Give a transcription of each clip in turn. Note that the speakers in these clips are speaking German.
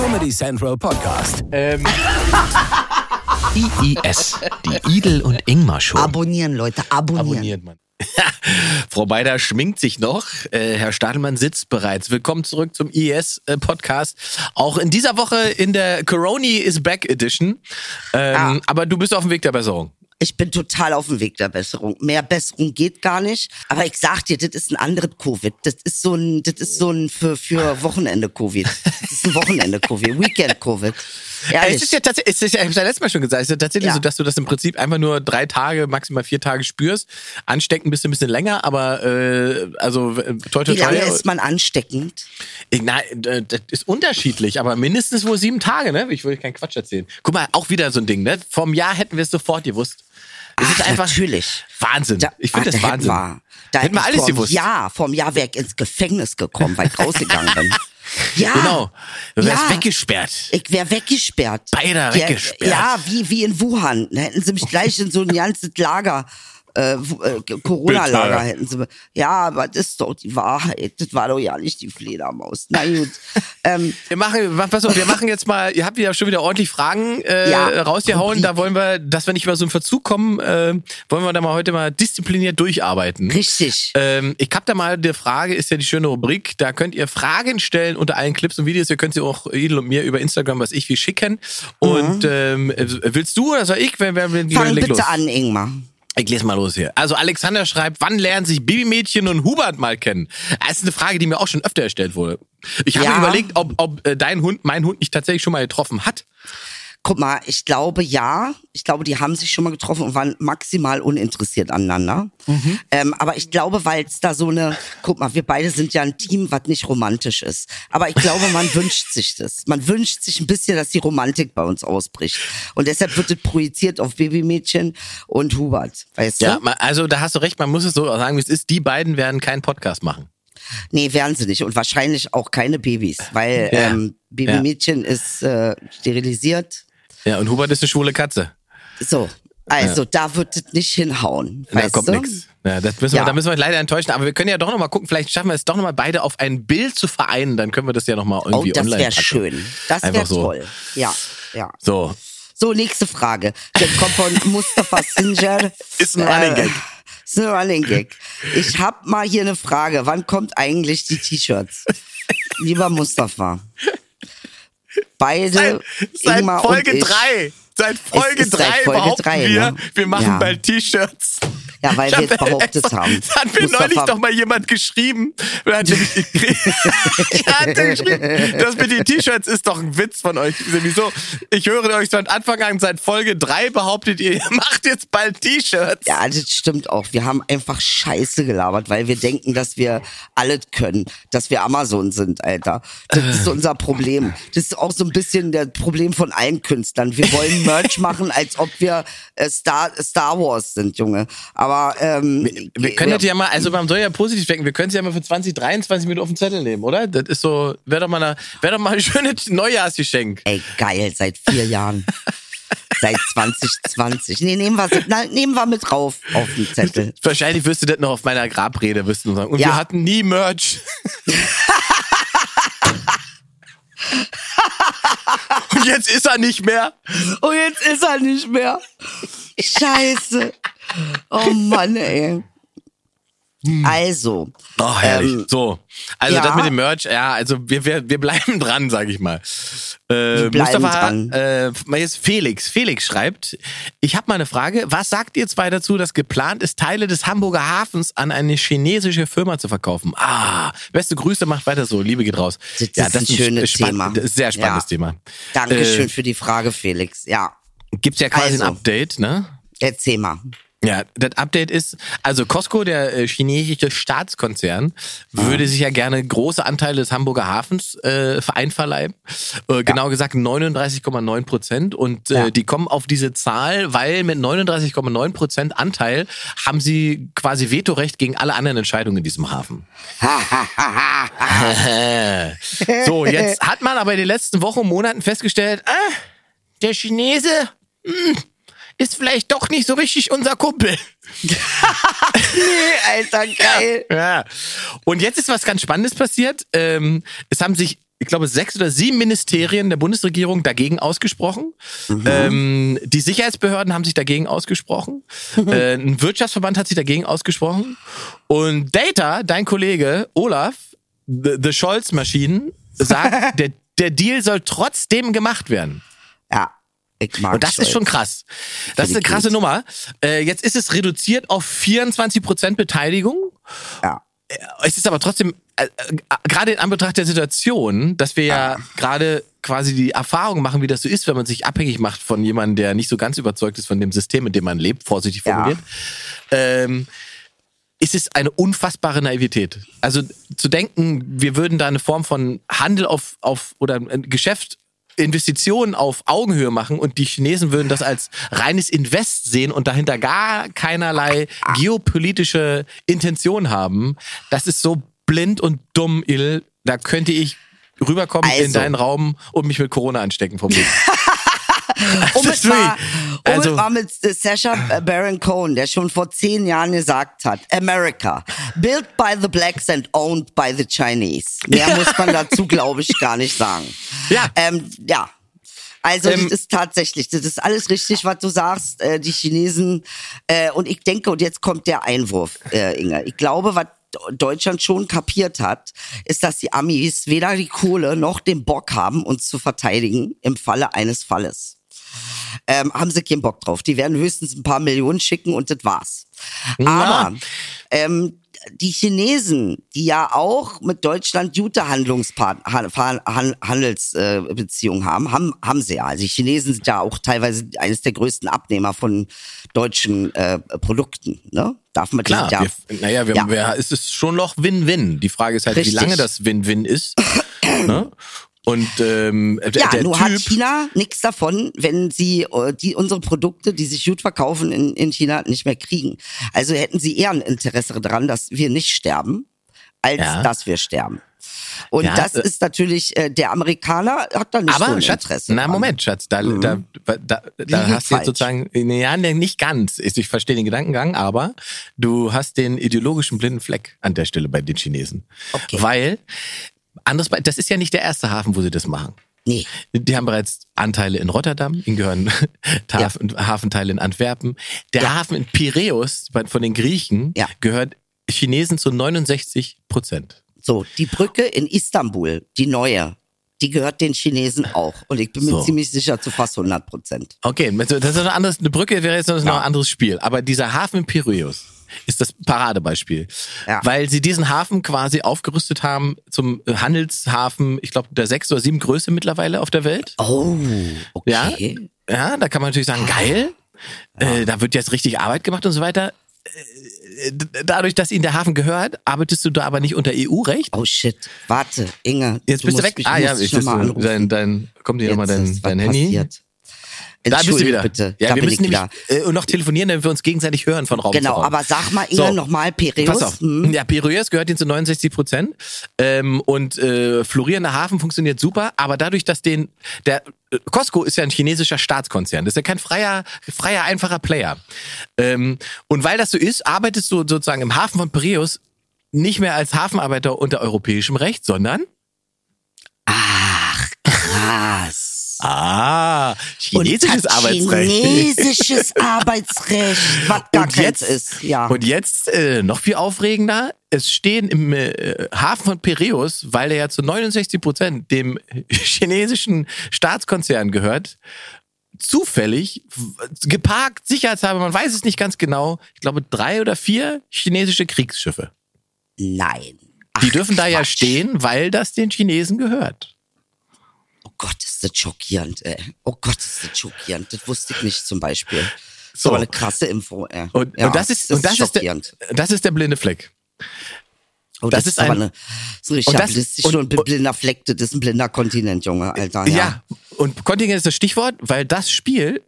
Comedy Central Podcast. Ähm. IIS, die Idel und Ingmar Show. Abonnieren, Leute, abonnieren. Abonniert man. Frau Beider schminkt sich noch. Äh, Herr Stadelmann sitzt bereits. Willkommen zurück zum IES-Podcast. Auch in dieser Woche in der Coroni is Back Edition. Ähm, Ah. Aber du bist auf dem Weg der Besserung. Ich bin total auf dem Weg der Besserung. Mehr Besserung geht gar nicht. Aber ich sag dir, das ist ein anderes Covid. Das ist so ein, das ist so ein für, für Wochenende Covid. Das ist ein Wochenende Covid. Weekend Covid. Äh, Ehrlich. Es ist ja tatsächlich, es ist ja, ich hab's ja letztes Mal schon gesagt, es ist ja tatsächlich Ja. so, dass du das im Prinzip einfach nur drei Tage, maximal vier Tage spürst. Anstecken bist du ein bisschen länger, aber äh, also äh, toi, toi, Wie lange toi. ist man ansteckend? Ich- Na, äh, das ist unterschiedlich, aber mindestens wohl sieben Tage, ne? Ich will keinen Quatsch erzählen. Guck mal, auch wieder so ein Ding, ne? Vom Jahr hätten wir es sofort gewusst. Es Ach, ist einfach natürlich. Wahnsinn. Da, ich finde ach, das da Wahnsinn. Hätten wir, da Hätten wir alles gewusst. Jahr, vom Jahr ich ins Gefängnis gekommen, weil ich rausgegangen bin. Ja. Genau. Du wärst Ja. weggesperrt. Ich wäre weggesperrt. Beide weggesperrt. Ja, wie, wie in Wuhan. Da hätten sie mich gleich in so ein ganzes Lager, äh, äh, Corona-Lager hätten sie. Ja, aber das ist doch die Wahrheit. Das war doch ja nicht die Fledermaus. Na gut. ähm, Wir machen, pass auf, wir machen jetzt mal, ihr habt ja schon wieder ordentlich Fragen äh, Ja. rausgehauen. Da wollen wir, dass wir nicht über so einen Verzug kommen, äh, wollen wir da mal heute mal diszipliniert durcharbeiten. richtig. Ähm, ich hab da mal die Frage, ist ja die schöne Rubrik. Da könnt ihr Fragen stellen unter allen Clips und Videos. Ihr könnt sie auch Idel und mir über Instagram, was ich wie schicken. Und ähm, willst du oder soll ich? Wer, wer, Mhm. Fang bitte los. an, Ingmar. Ich lese mal los hier. Also Alexander schreibt, wann lernen sich Babymädchen und Hubert mal kennen? Das ist eine Frage, die mir auch schon öfter gestellt wurde. Ich habe Ja. überlegt, ob, ob äh, dein Hund, mein Hund nicht tatsächlich schon mal getroffen hat. Guck mal, ich glaube ja. Ich glaube, die haben sich schon mal getroffen und waren maximal uninteressiert aneinander. Mhm. Ähm, aber ich glaube, weil es da so eine, guck mal, wir beide sind ja ein Team, was nicht romantisch ist. Aber ich glaube, man wünscht sich das. Man wünscht sich ein bisschen, dass die Romantik bei uns ausbricht. Und deshalb wird es projiziert auf Babymädchen und Hubert. Weißt Ja, du? ma- also da hast du recht, man muss es so sagen, wie es ist. Die beiden werden keinen Podcast machen. Nee, werden sie nicht. Und wahrscheinlich auch keine Babys, weil Ja. ähm, Babymädchen ist äh, sterilisiert. Ja, und Hubert ist eine schwule Katze. So. Also, da wird es nicht hinhauen. Da kommt nichts. Ja, das müssen wir, Ja. da müssen wir leider enttäuschen. Aber wir können ja doch noch mal gucken, vielleicht schaffen wir es doch noch mal beide auf ein Bild zu vereinen. Dann können wir das ja noch mal Oh, irgendwie das online wäre schön. Das wäre so. toll. Ja, ja. So, So, nächste Frage. Das kommt von Mustafa Singer. Ist ein Running Gag. Ist ein Running Gag. Ich hab mal hier eine Frage. Wann kommt eigentlich die T-Shirts? Lieber Mustafa. Beide, seit, seit Folge und ich. drei. Seit Folge ist seit drei Folge behaupten drei, wir, ne? wir machen Ja. bald T-Shirts. Ja, weil Ich wir hab- es behauptet haben. Das hat mir Mustafa- neulich doch mal jemand geschrieben. Er hat nämlich- Er hat geschrieben, das mit den T-Shirts ist doch ein Witz von euch. Wieso? Ich höre euch seit Anfang an, seit Folge drei behauptet ihr, ihr macht jetzt bald T-Shirts. Ja, das stimmt auch. Wir haben einfach Scheiße gelabert, weil wir denken, dass wir alles können, dass wir Amazon sind, Alter. Das ist unser Problem. Das ist auch so ein bisschen das Problem von allen Künstlern. Wir wollen Merch machen, als ob wir äh, Star, Star Wars sind, Junge. Aber ähm, Wir können das ja mal, also man soll ja positiv denken, wir können es ja mal für 20, 23 Minuten auf den Zettel nehmen, oder? Das ist so, wäre doch mal eine, wäre doch mal ein schönes Neujahrsgeschenk. Ey, geil, seit vier Jahren. Seit 2020. Nee, nehmen wir, na, nehmen wir mit drauf auf den Zettel. Wahrscheinlich wirst du das noch auf meiner Grabrede wirst du sagen. Und Ja. wir hatten nie Merch. Und jetzt ist er nicht mehr. Und jetzt ist er nicht mehr. Scheiße. Oh Mann, ey. Also, Oh, herrlich. Ähm, so. Also ja. das mit dem Merch, ja, also wir, wir, wir bleiben dran, sag ich mal. Äh, Mustafa, dran. Äh, jetzt Felix. Felix schreibt, ich habe mal eine Frage. Was sagt ihr zwei dazu, dass geplant ist, Teile des Hamburger Hafens an eine chinesische Firma zu verkaufen? Ah, beste Grüße, macht weiter so. Liebe geht raus. Das ist ein schönes spann- Thema. Das ein sehr spannendes Ja. Thema. Dankeschön Äh, für die Frage, Felix. Ja, gibt's ja quasi Also. ein Update, ne? erzähl mal. Ja, das Update ist, also Costco, der äh, chinesische Staatskonzern, würde sich ja gerne große Anteile des Hamburger Hafens äh, einverleiben. Äh, genau gesagt 39,9 Prozent. Und äh, Ja. die kommen auf diese Zahl, weil mit 39,9 Prozent Anteil haben sie quasi Vetorecht gegen alle anderen Entscheidungen in diesem Hafen. so, jetzt hat man aber in den letzten Wochen und Monaten festgestellt, ah, der Chinese hm, ist vielleicht doch nicht so richtig unser Kumpel. Nee, Alter, geil. Ja. Und jetzt ist was ganz Spannendes passiert. Ähm, es haben sich ich glaube, sechs oder sieben Ministerien der Bundesregierung dagegen ausgesprochen. Ähm, die Sicherheitsbehörden haben sich dagegen ausgesprochen. äh, ein Wirtschaftsverband hat sich dagegen ausgesprochen. Und Data, dein Kollege Olaf, The, the Scholz-Maschinen, sagt, der, der Deal soll trotzdem gemacht werden. Ja. Und das ist schon krass. Das ist eine krasse gut. Nummer. Äh, jetzt ist es reduziert auf 24 Prozent Beteiligung. Ja. Es ist aber trotzdem, äh, äh, gerade in Anbetracht der Situation, dass wir ja gerade quasi die Erfahrung machen, wie das so ist, wenn man sich abhängig macht von jemandem, der nicht so ganz überzeugt ist von dem System, in dem man lebt, vorsichtig Ja. formuliert, ähm, ist es eine unfassbare Naivität. Also zu denken, wir würden da eine Form von Handel auf, auf oder ein Geschäft Investitionen auf Augenhöhe machen und die Chinesen würden das als reines Invest sehen und dahinter gar keinerlei geopolitische Intention haben. Das ist so blind und dumm, Il. Da könnte ich rüberkommen in Also. deinen Raum und mich mit Corona anstecken vom Weg. Um es mal, um also- es mal mit Sacha Baron Cohen, der schon vor zehn Jahren gesagt hat, America, built by the blacks and owned by the Chinese. Mehr muss man dazu, glaube ich, gar nicht sagen. Ja. Ähm, ja. Also Ähm, das ist tatsächlich, das ist alles richtig, was du sagst. Äh, die Chinesen äh, und ich denke, und jetzt kommt der Einwurf, äh, Inge. Ich glaube, was Deutschland schon kapiert hat, ist, dass die Amis weder die Kohle noch den Bock haben, uns zu verteidigen im Falle eines Falles ähm, haben sie keinen Bock drauf. Die werden höchstens ein paar Millionen schicken und das war's. Aber ähm, die Chinesen, die ja auch mit Deutschland gute Handelsbeziehungen haben, haben, haben sie ja. Also die Chinesen sind ja auch teilweise eines der größten Abnehmer von deutschen äh, Produkten. Ne? Darf man Klar, ja. wir, naja, wir, Ja. wir, es ist schon noch Win-Win. Die Frage ist halt, Richtig. wie lange das Win-Win ist. ne? Und ähm, Ja, der nur Typ, hat China nichts davon, wenn sie äh, die unsere Produkte, die sich gut verkaufen in, in China, nicht mehr kriegen. Also hätten sie eher ein Interesse daran, dass wir nicht sterben, als Ja. dass wir sterben. Und Ja, das äh, ist natürlich, äh, der Amerikaner hat da nicht so aber ein Schatz, Interesse. na dran. Moment, Schatz, da, da, da, da Liege hast du jetzt sozusagen, ja, nee, nicht ganz. Ich ich verstehe den Gedankengang, aber du hast den ideologischen blinden Fleck an der Stelle bei den Chinesen. Okay. Weil, anderes, das ist ja nicht der erste Hafen, wo sie das machen. Nee. Die haben bereits Anteile in Rotterdam, ihnen gehören Taf Hafenteile in Antwerpen. Der Ja. Hafen in Piräus von den Griechen Ja. gehört Chinesen zu 69 Prozent. So, die Brücke in Istanbul, die neue, die gehört den Chinesen auch. Und ich bin mir So. ziemlich sicher zu fast 100 Prozent. Okay, das ist ein anderes, eine Brücke wäre jetzt noch ein anderes Spiel. Aber dieser Hafen in Piräus ist das Paradebeispiel. Ja. Weil sie diesen Hafen quasi aufgerüstet haben zum Handelshafen, ich glaube, der sechs oder sieben Größe mittlerweile auf der Welt. Oh, Ja, okay. ja, da kann man natürlich sagen, geil, äh, da wird jetzt richtig Arbeit gemacht und so weiter. Äh, Dadurch, dass ihnen der Hafen gehört, arbeitest du da aber nicht unter EU-Recht. Oh shit, warte, Inge. Jetzt du bist du weg. Mich, ah ja, ich anrufen. dein, dein, kommt hier nochmal dein, dein Handy. passiert. Da bist du wieder. Bitte. Ja, da wir müssen ich nämlich wieder. äh, noch telefonieren, damit wir uns gegenseitig hören von Raum zu Genau, Raum. aber sag mal, Inge, So. nochmal Piräus. Pass auf. Hm? Ja, Piräus gehört ihnen zu 69 Prozent. Ähm, und äh, florierender Hafen funktioniert super, aber dadurch, dass den der äh, Costco ist ja ein chinesischer Staatskonzern, das ist ja kein freier, freier, einfacher Player. Ähm, und weil das so ist, arbeitest du sozusagen im Hafen von Piräus nicht mehr als Hafenarbeiter unter europäischem Recht, sondern Ach, krass. Ah, chinesisches Arbeitsrecht. Chinesisches Arbeitsrecht, was gar und jetzt, ist. Ja. und jetzt äh, noch viel aufregender. Es stehen im äh, Hafen von Piräus, weil der ja zu 69 Prozent dem chinesischen Staatskonzern gehört, zufällig geparkt, sicherheitshalber, man weiß es nicht ganz genau, ich glaube drei oder vier chinesische Kriegsschiffe. Nein. Die Ach, dürfen da ja Quatsch. stehen, weil das den Chinesen gehört. Oh Gott, ist das schockierend, ey. Oh Gott, ist das schockierend. Das wusste ich nicht zum Beispiel. So. So eine krasse Info, ey. Und, Ja, und das ist, und das ist, schockierend. der, das ist der blinde Fleck. Oh, das das, ist ist aber ein- eine, so richtig und das- und- und, ein blinder Fleck. Das ist ein blinder Kontinent, Junge, Alter. Ja. Ja. und Kontingent ist das Stichwort, weil das Spiel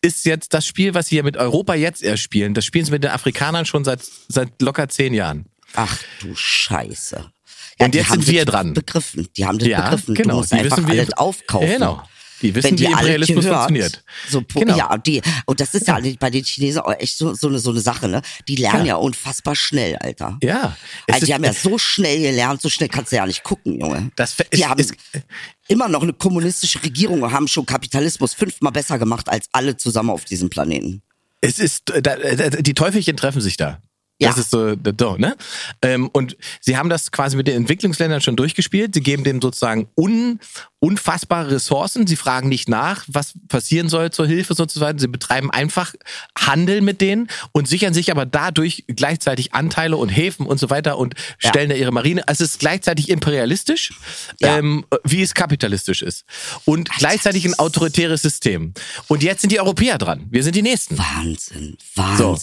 ist jetzt das Spiel, was sie ja mit Europa jetzt erst spielen. Das spielen sie mit den Afrikanern schon seit, seit locker zehn Jahren. Ach du Scheiße. Ja, Und die jetzt haben sind wir das dran. Begriffen. Die haben das Ja, begriffen. genau. Du musst Die einfach wissen, alles aufkaufen. Genau. Die wissen, die wie Imperialismus gehört, funktioniert. So, Genau. Ja, die, und das ist ja bei den Chinesen auch echt so, so, eine, so eine Sache, ne? Die lernen ja, Ja. unfassbar schnell, Alter. Ja. Also die haben ja so schnell gelernt, so schnell kannst du ja nicht gucken, Junge. Das die ist- haben ist- immer noch eine kommunistische Regierung und haben schon Kapitalismus fünfmal besser gemacht als alle zusammen auf diesem Planeten. Es ist, äh, da, äh, die Teufelchen treffen sich da. Das Ja. ist so, da- da, ne? Ähm, und sie haben das quasi mit den Entwicklungsländern schon durchgespielt. Sie geben denen sozusagen un, unfassbare Ressourcen. Sie fragen nicht nach, was passieren soll zur Hilfe sozusagen. Sie betreiben einfach Handel mit denen und sichern sich aber dadurch gleichzeitig Anteile und Häfen und so weiter und Ja. stellen da ihre Marine. Also es ist gleichzeitig imperialistisch, Ja. ähm, wie es kapitalistisch ist. Und gleichzeitig ein autoritäres System. Und jetzt sind die Europäer dran. Wir sind die Nächsten. Wahnsinn, So.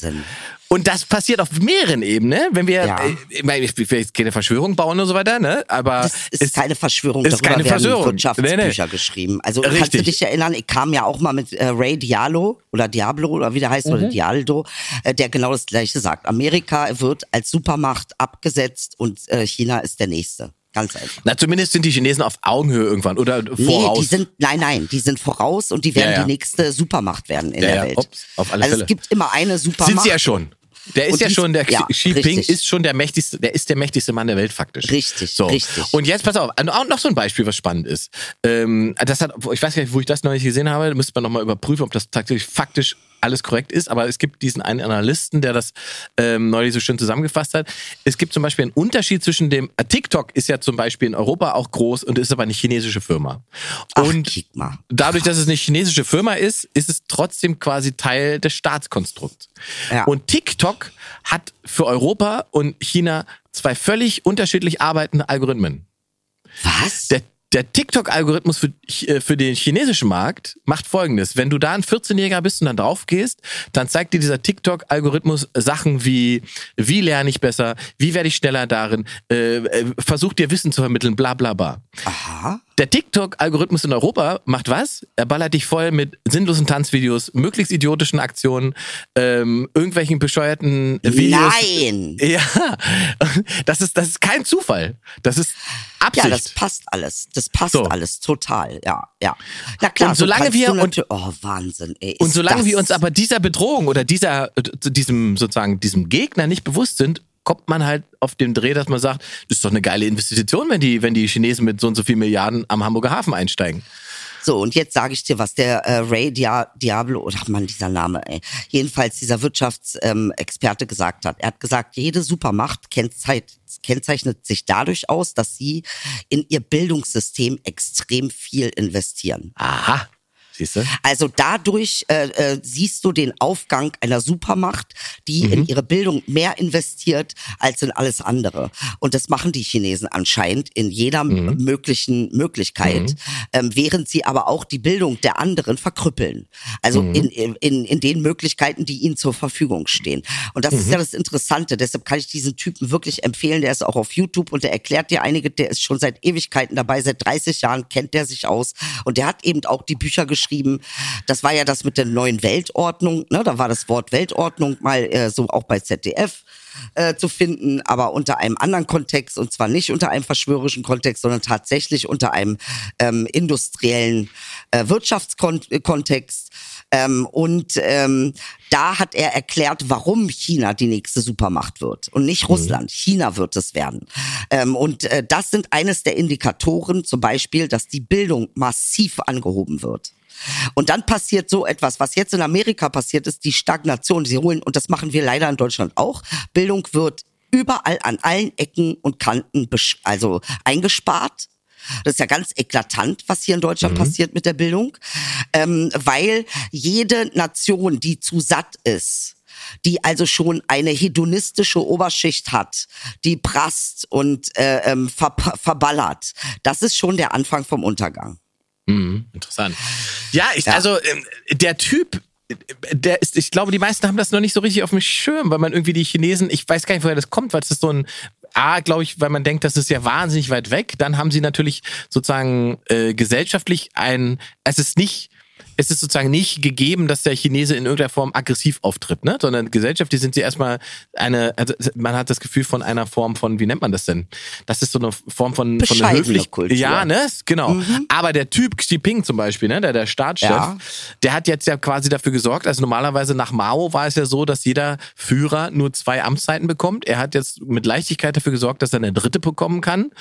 Und das passiert auf mehreren Ebenen, wenn wir, Ja. äh, ich meine, ich will jetzt keine Verschwörung bauen und so weiter, ne? Aber Das ist es- keine Verschwörung, ist darüber keine werden Verschwörung. Wirtschaftsbücher Nee, geschrieben. Also kannst du Richtig. dich erinnern, ich kam ja auch mal mit äh, Ray Diallo oder Diablo oder wie der heißt, Mhm. oder Dialdo, äh, der genau das gleiche sagt. Amerika wird als Supermacht abgesetzt und äh, China ist der nächste. Ganz einfach. Na, zumindest sind die Chinesen auf Augenhöhe irgendwann oder voraus. Nee, die sind, nein, nein, die sind voraus und die werden Ja, ja. die nächste Supermacht werden in Ja, der Welt. ups, auf alle also Fälle. es gibt immer eine Supermacht. sind sie ja schon. Der ist Und ja schon, der ja, Xi Jinping ist schon der mächtigste, der ist der mächtigste Mann der Welt faktisch. Richtig, so. richtig. Und jetzt pass auf, noch so ein Beispiel, was spannend ist. Ähm, das hat, ich weiß gar nicht, wo ich das noch nicht gesehen habe, müsste man nochmal überprüfen, ob das tatsächlich faktisch alles korrekt ist, aber es gibt diesen einen Analysten, der das ähm, neulich so schön zusammengefasst hat. Es gibt zum Beispiel einen Unterschied zwischen dem, äh, TikTok ist ja zum Beispiel in Europa auch groß und ist aber eine chinesische Firma. Ach, Und mal. dadurch, dass es eine chinesische Firma ist, ist es trotzdem quasi Teil des Staatskonstrukts. Ja. Und TikTok hat für Europa und China zwei völlig unterschiedlich arbeitende Algorithmen. Was? Der, der TikTok-Algorithmus für, äh, für den chinesischen Markt macht folgendes. Wenn du da ein 14-Jähriger bist und dann drauf gehst, dann zeigt dir dieser TikTok-Algorithmus Sachen wie, wie lerne ich besser, wie werde ich schneller darin, äh, äh, versucht dir Wissen zu vermitteln, bla bla bla. Aha. Der TikTok-Algorithmus in Europa macht was? Er ballert dich voll mit sinnlosen Tanzvideos, möglichst idiotischen Aktionen, ähm, irgendwelchen bescheuerten Videos. Nein. Ja, das ist, das ist kein Zufall. Das ist Absicht. Ja, das passt alles. Das passt So. alles total. Ja, ja. Na klar, Und solange so wir- und- oh Wahnsinn, ey. Und solange wir uns aber dieser Bedrohung oder dieser, äh, diesem sozusagen diesem Gegner nicht bewusst sind, kommt man halt auf den Dreh, dass man sagt, das ist doch eine geile Investition, wenn die, wenn die Chinesen mit so und so viel Milliarden am Hamburger Hafen einsteigen. So, und jetzt sage ich dir, was der äh, Ray Dia Diablo, oder Mann, dieser Name, ey. Jedenfalls dieser Wirtschaftsexperte ähm, gesagt hat. Er hat gesagt, jede Supermacht kennzeichnet, kennzeichnet sich dadurch aus, dass sie in ihr Bildungssystem extrem viel investieren. Aha. Siehst du? Also dadurch äh, äh, siehst du den Aufgang einer Supermacht, die Mhm. in ihre Bildung mehr investiert als in alles andere. Und das machen die Chinesen anscheinend in jeder Mhm. möglichen Möglichkeit, ähm, während sie aber auch die Bildung der anderen verkrüppeln. Also Mhm. in, in, in den Möglichkeiten, die ihnen zur Verfügung stehen. Und das Mhm. ist ja das Interessante. Deshalb kann ich diesen Typen wirklich empfehlen. Der ist auch auf YouTube und der erklärt dir einige, der ist schon seit Ewigkeiten dabei, seit 30 Jahren kennt der sich aus. Und der hat eben auch die Bücher geschrieben. Das war ja das mit der neuen Weltordnung. Ne? Da war das Wort Weltordnung mal äh, so auch bei ZDF äh, zu finden, aber unter einem anderen Kontext und zwar nicht unter einem verschwörerischen Kontext, sondern tatsächlich unter einem ähm, industriellen äh, Wirtschaftskontext. Ähm, und ähm, da hat er erklärt, warum China die nächste Supermacht wird und nicht Russland. China wird es werden. Ähm, und äh, das sind eines der Indikatoren, zum Beispiel, dass die Bildung massiv angehoben wird. Und dann passiert so etwas, was jetzt in Amerika passiert ist, die Stagnation. Sie holen, und das machen wir leider in Deutschland auch, Bildung wird überall an allen Ecken und Kanten also eingespart. Das ist ja ganz eklatant, was hier in Deutschland passiert mit der Bildung, ähm, weil jede Nation, die zu satt ist, die also schon eine hedonistische Oberschicht hat, die prasst und äh, ähm, ver verballert, das ist schon der Anfang vom Untergang. Mhm, interessant. Ja, ich, also ähm, der Typ, äh, der ist, ich glaube, die meisten haben das noch nicht so richtig auf dem Schirm, weil man irgendwie die Chinesen, ich weiß gar nicht, woher das kommt, weil es ist so ein A, glaube ich, weil man denkt, das ist ja wahnsinnig weit weg. Dann haben sie natürlich sozusagen äh, gesellschaftlich ein, es ist nicht es ist sozusagen nicht gegeben, dass der Chinese in irgendeiner Form aggressiv auftritt, ne? sondern gesellschaftlich sind sie erstmal eine, also man hat das Gefühl von einer Form von, wie nennt man das denn? Das ist so eine Form von, von einer höflich, Kultur. ja, ne, genau. Mhm. Aber der Typ Xi Jinping zum Beispiel, ne, der der Staatschef, ja. der hat jetzt ja quasi dafür gesorgt. Also normalerweise nach Mao war es ja so, dass jeder Führer nur zwei Amtszeiten bekommt. Er hat jetzt mit Leichtigkeit dafür gesorgt, dass er eine dritte bekommen kann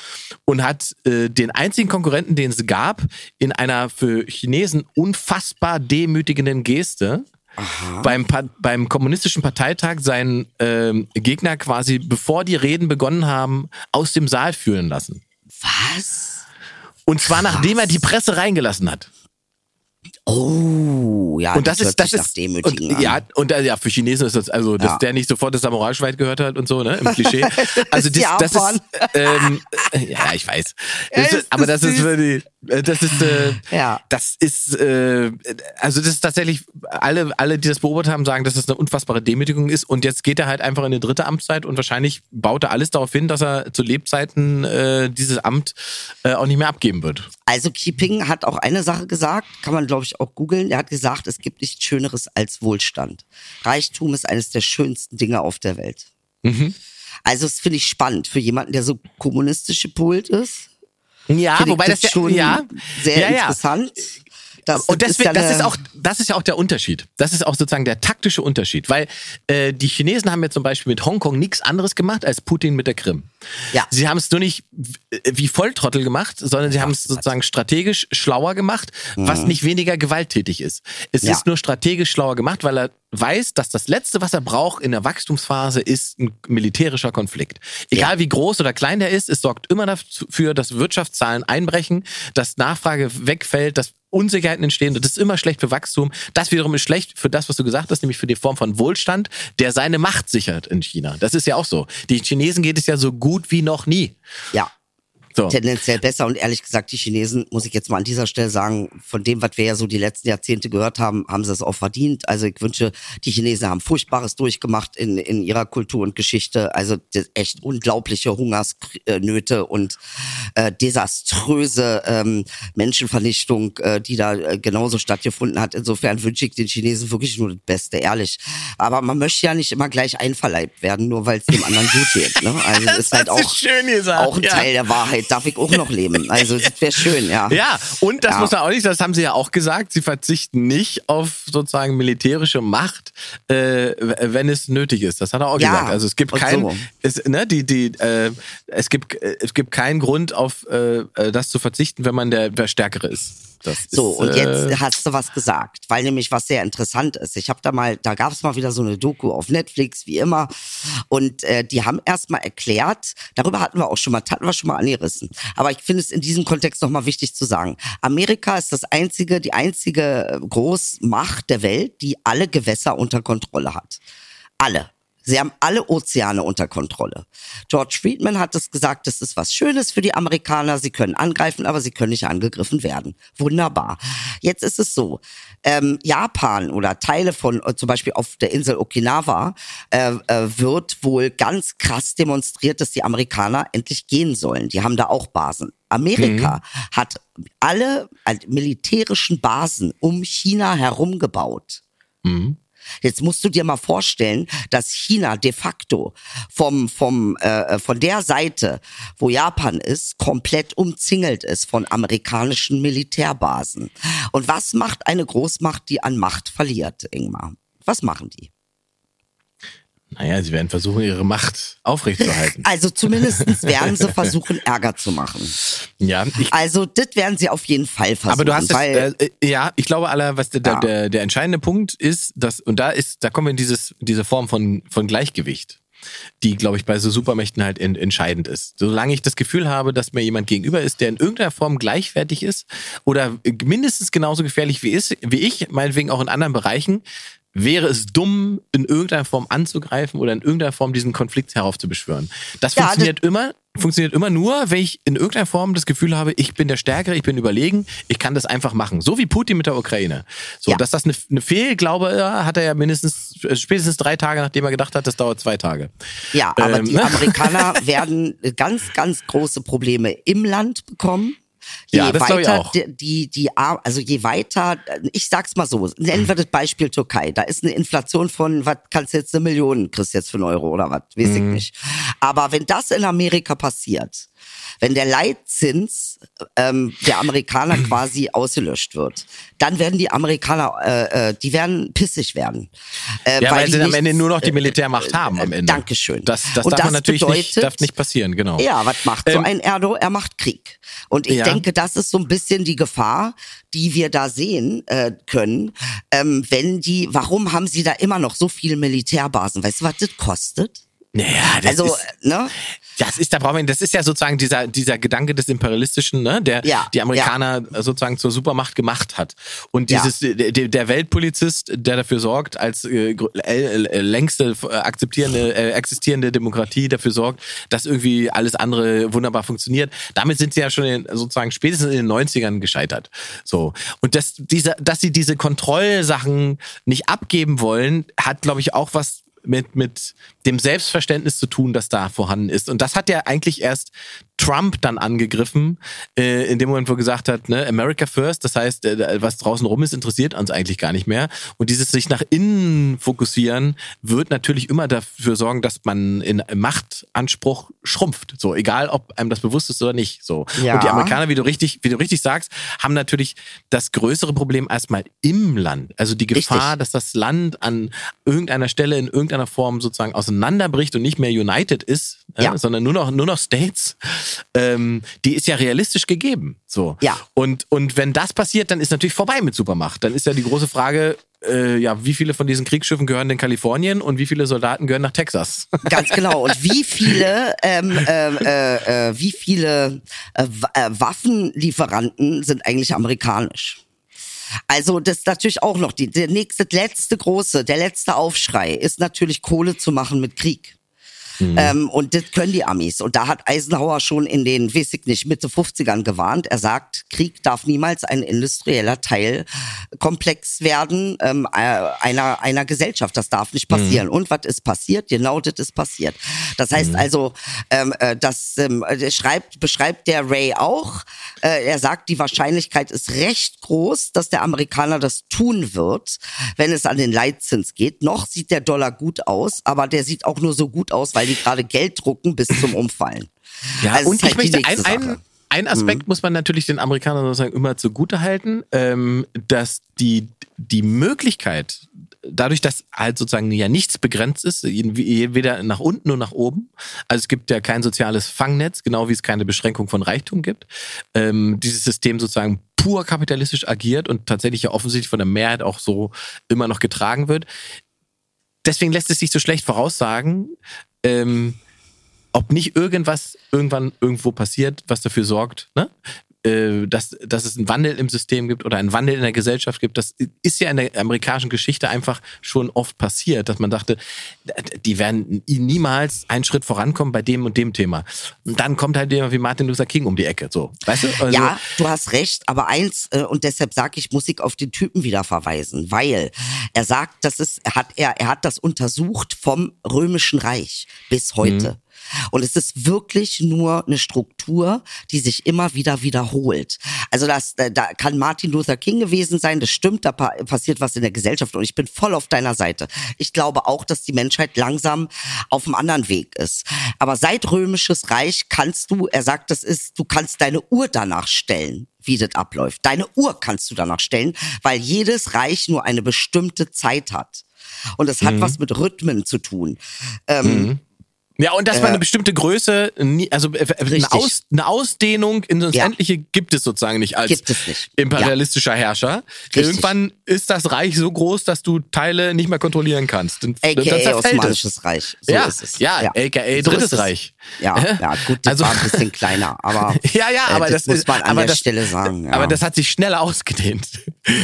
und hat äh, den einzigen Konkurrenten, den es gab, in einer für Chinesen unfassbar demütigenden Geste beim, beim kommunistischen Parteitag seinen ähm, Gegner quasi, bevor die Reden begonnen haben, aus dem Saal führen lassen. Was? Und zwar Krass. nachdem er die Presse reingelassen hat. Oh, ja, und das, das ist das ist und, ja und äh, ja für Chinesen ist das also dass ja. der nicht sofort das Samurai-Schwert gehört hat und so ne im Klischee also das, das ist ähm, äh, ja ich weiß das ist, aber das ist für die das ist äh, ja. das ist äh, also das ist tatsächlich alle alle die das beobachtet haben sagen dass das eine unfassbare Demütigung ist. Und jetzt geht er halt einfach in eine dritte Amtszeit und wahrscheinlich baut er alles darauf hin dass er zu Lebzeiten äh, dieses Amt äh, auch nicht mehr abgeben wird. Also Keeping hat auch eine Sache gesagt kann man glaube ich auch googeln. Er hat gesagt es gibt nichts Schöneres als Wohlstand. Reichtum ist eines der schönsten Dinge auf der Welt. Mhm. also das finde ich spannend für jemanden der so kommunistisch gepult ist ja, wobei das, das schon ja, sehr ja, interessant. Ja. Das, und deswegen, ist ja das ist auch, das ist ja auch der Unterschied. Das ist auch sozusagen der taktische Unterschied, weil äh, die Chinesen haben ja zum Beispiel mit Hongkong nichts anderes gemacht als Putin mit der Krim. Ja. Sie haben es nur nicht wie Volltrottel gemacht, sondern sie haben es sozusagen strategisch schlauer gemacht, mhm. was nicht weniger gewalttätig ist. Es ja. ist nur strategisch schlauer gemacht, weil er weiß, dass das Letzte, was er braucht in der Wachstumsphase, ist ein militärischer Konflikt. Egal ja. wie groß oder klein der ist, es sorgt immer dafür, dass Wirtschaftszahlen einbrechen, dass Nachfrage wegfällt, dass Unsicherheiten entstehen. Das ist immer schlecht für Wachstum. Das wiederum ist schlecht für das, was du gesagt hast, nämlich für die Form von Wohlstand, der seine Macht sichert in China. Das ist ja auch so. Die Chinesen geht es ja so gut wie noch nie. Ja. So. Tendenziell besser und ehrlich gesagt, die Chinesen, muss ich jetzt mal an dieser Stelle sagen, von dem, was wir ja so die letzten Jahrzehnte gehört haben, haben sie es auch verdient. Also ich wünsche, die Chinesen haben Furchtbares durchgemacht in, in ihrer Kultur und Geschichte. Also echt unglaubliche Hungersnöte und äh, desaströse ähm, Menschenvernichtung, äh, die da äh, genauso stattgefunden hat. Insofern wünsche ich den Chinesen wirklich nur das Beste, ehrlich. Aber man möchte ja nicht immer gleich einverleibt werden, nur weil es dem anderen gut geht. Ne? Also das ist halt auch, ist auch ein ja. Teil der Wahrheit darf ich auch noch leben. Also das wäre schön, ja. Ja, und das ja. muss man auch nicht, das haben sie ja auch gesagt, sie verzichten nicht auf sozusagen militärische Macht, äh, wenn es nötig ist. Das hat er auch ja. gesagt. Also es gibt kein, so. es, ne, die, die, äh, es gibt, es gibt keinen Grund auf äh, äh das zu verzichten, wenn man der, der Stärkere ist. Das so, ist, und jetzt äh, hast du was gesagt, weil nämlich was sehr interessant ist. Ich habe da mal, da gab es mal wieder so eine Doku auf Netflix, wie immer. Und äh, die haben erstmal erklärt, darüber hatten wir auch schon mal, hatten wir schon mal angerissen. Aber ich finde es in diesem Kontext nochmal wichtig zu sagen. Amerika ist das einzige, die einzige Großmacht der Welt, die alle Gewässer unter Kontrolle hat. Alle. Sie haben alle Ozeane unter Kontrolle. George Friedman hat es gesagt, das ist was Schönes für die Amerikaner. Sie können angreifen, aber sie können nicht angegriffen werden. Wunderbar. Jetzt ist es so. Ähm, Japan oder Teile von, äh, zum Beispiel auf der Insel Okinawa, äh, äh, wird wohl ganz krass demonstriert, dass die Amerikaner endlich gehen sollen. Die haben da auch Basen. Amerika mhm. hat alle äh, militärischen Basen um China herum gebaut. Mhm. Jetzt musst du dir mal vorstellen, dass China de facto vom, vom, äh, von der Seite, wo Japan ist, komplett umzingelt ist von amerikanischen Militärbasen. Und was macht eine Großmacht, die an Macht verliert, Ingmar? Was machen die? Naja, sie werden versuchen, ihre Macht aufrechtzuerhalten. Also zumindest werden sie versuchen, Ärger zu machen. Ja. Also das werden sie auf jeden Fall versuchen. Aber du hast weil, das, äh, ja, ich glaube, aller, was der, ja. der, der entscheidende Punkt ist, dass, und da ist, da kommen wir in dieses, diese Form von, von Gleichgewicht die, glaube ich, bei so Supermächten halt in, entscheidend ist. Solange ich das Gefühl habe, dass mir jemand gegenüber ist, der in irgendeiner Form gleichwertig ist oder mindestens genauso gefährlich wie, ist, wie ich, meinetwegen auch in anderen Bereichen, wäre es dumm, in irgendeiner Form anzugreifen oder in irgendeiner Form diesen Konflikt heraufzubeschwören. Das ja, funktioniert das immer, funktioniert immer nur, wenn ich in irgendeiner Form das Gefühl habe, ich bin der Stärkere, ich bin überlegen, ich kann das einfach machen. So wie Putin mit der Ukraine. So, ja. dass das eine, eine Fehlglaube hat er ja mindestens, äh, spätestens drei Tage, nachdem er gedacht hat, das dauert zwei Tage. Ja, aber ähm, die ne? Amerikaner werden ganz, ganz große Probleme im Land bekommen Je Ja, ich weiter die, die, also je weiter, ich sag's mal so, nennen wir das Beispiel Türkei. Da ist eine Inflation von, was kannst du jetzt eine Million, kriegst jetzt für einen Euro oder was, weiß ich Mhm. nicht. Aber wenn das in Amerika passiert, wenn der Leitzins ähm, der Amerikaner quasi ausgelöscht wird, dann werden die Amerikaner, äh, äh, die werden pissig werden. Äh, Ja, weil, die sie am Ende nur noch die Militärmacht haben am Ende. Dankeschön. Das, das Und darf das natürlich nicht, bedeutet- darf nicht passieren, genau. Ja, was macht so Ähm, ein Erdo? Er macht Krieg. Und ich Ja. denke, das ist so ein bisschen die Gefahr, die wir da sehen äh, können. Ähm, wenn die, warum haben sie da immer noch so viele Militärbasen? Weißt du, was das kostet? Naja, das also, ist, ne? Das ist, da brauchen wir, das ist ja sozusagen dieser, dieser Gedanke des Imperialistischen, ne, der Ja, die Amerikaner sozusagen zur Supermacht gemacht hat. Und Ja. dieses, der, der Weltpolizist, der dafür sorgt, als äh, äh, äh, längste äh, akzeptierende, äh, existierende Demokratie dafür sorgt, dass irgendwie alles andere wunderbar funktioniert. Damit sind sie ja schon in, sozusagen spätestens in den 90ern gescheitert. So. Und dass, dieser, dass sie diese Kontrollsachen nicht abgeben wollen, hat, glaube ich, auch was mit, mit dem Selbstverständnis zu tun, das da vorhanden ist. Und das hat ja eigentlich erst Trump dann angegriffen, äh, in dem Moment, wo er gesagt hat, ne, America first, das heißt, äh, was draußen rum ist, interessiert uns eigentlich gar nicht mehr. Und dieses sich nach innen fokussieren wird natürlich immer dafür sorgen, dass man in Machtanspruch schrumpft. So, egal ob einem das bewusst ist oder nicht. So. Ja. Und die Amerikaner, wie du richtig, wie du richtig sagst, haben natürlich das größere Problem erstmal im Land. Also die Gefahr, Richtig. dass das Land an irgendeiner Stelle in irgendeiner Form sozusagen auseinanderbricht und nicht mehr united ist, äh, Ja. sondern nur noch, nur noch States, ähm, die ist ja realistisch gegeben. So. Ja. Und, und wenn das passiert, dann ist natürlich vorbei mit Supermacht. Dann ist ja die große Frage, äh, ja, wie viele von diesen Kriegsschiffen gehören in Kalifornien und wie viele Soldaten gehören nach Texas? Ganz genau. Und wie viele, ähm, ähm, äh, äh, wie viele äh, äh, Waffenlieferanten sind eigentlich amerikanisch? Also das ist natürlich auch noch die, der nächste, letzte große, der letzte Aufschrei ist natürlich Kohle zu machen mit Krieg. Ähm, und das können die Amis. Und da hat Eisenhower schon in den, weiß ich nicht, Mitte 50ern gewarnt. Er sagt, Krieg darf niemals ein industrieller Teilkomplex werden ähm, äh, einer, einer Gesellschaft. Das darf nicht passieren. Und was ist passiert? Genau das ist passiert. Das heißt also, ähm, äh, das ähm, äh, schreibt, beschreibt der Ray auch. Äh, er sagt, die Wahrscheinlichkeit ist recht groß, dass der Amerikaner das tun wird, wenn es an den Leitzins geht. Noch sieht der Dollar gut aus, aber der sieht auch nur so gut aus, weil die gerade Geld drucken bis zum Umfallen. Also und ist halt ich möchte ein, ein, ein Aspekt muss man natürlich den Amerikanern sozusagen immer zugute halten, ähm, dass die, die Möglichkeit, dadurch, dass halt sozusagen ja nichts begrenzt ist, weder nach unten noch nach oben, also es gibt ja kein soziales Fangnetz, genau wie es keine Beschränkung von Reichtum gibt, ähm, dieses System sozusagen pur kapitalistisch agiert und tatsächlich ja offensichtlich von der Mehrheit auch so immer noch getragen wird. Deswegen lässt es sich so schlecht voraussagen, ähm, ob nicht irgendwas irgendwann irgendwo passiert, was dafür sorgt, ne? Äh, dass, dass es einen Wandel im System gibt oder einen Wandel in der Gesellschaft gibt. Das ist ja in der amerikanischen Geschichte einfach schon oft passiert, dass man dachte, die werden niemals einen Schritt vorankommen bei dem und dem Thema. Und dann kommt halt jemand wie Martin Luther King um die Ecke. So, weißt du? Also, ja, du hast recht, aber eins, äh, und deshalb sage ich, muss ich auf den Typen wieder verweisen, weil er sagt, das ist, er hat, er, er hat das untersucht vom Römischen Reich bis heute. Und es ist wirklich nur eine Struktur, die sich immer wieder wiederholt. Also das, da kann Martin Luther King gewesen sein, das stimmt, da pa passiert was in der Gesellschaft und ich bin voll auf deiner Seite. Ich glaube auch, dass die Menschheit langsam auf einem anderen Weg ist. Aber seit Römisches Reich kannst du, er sagt, das ist, du kannst deine Uhr danach stellen wie das abläuft. Deine Uhr kannst du danach stellen, weil jedes Reich nur eine bestimmte Zeit hat. Und es hat was mit Rhythmen zu tun. Ähm, Ja, und dass man eine bestimmte Größe, also äh, eine. Aus, eine Ausdehnung in das Ja. Endliche gibt es sozusagen nicht als Gibt es nicht. imperialistischer Herrscher. Richtig. Irgendwann ist das Reich so groß, dass du Teile nicht mehr kontrollieren kannst. AKA es. Osmanisches Reich. So ja, ist es. ja, aka So Drittes. Reich. Ja, ja, gut, das Also- war ein bisschen kleiner, aber Ja, ja, äh, aber das, das, muss man an der das, Stelle sagen. Ja. Aber das hat sich schneller ausgedehnt.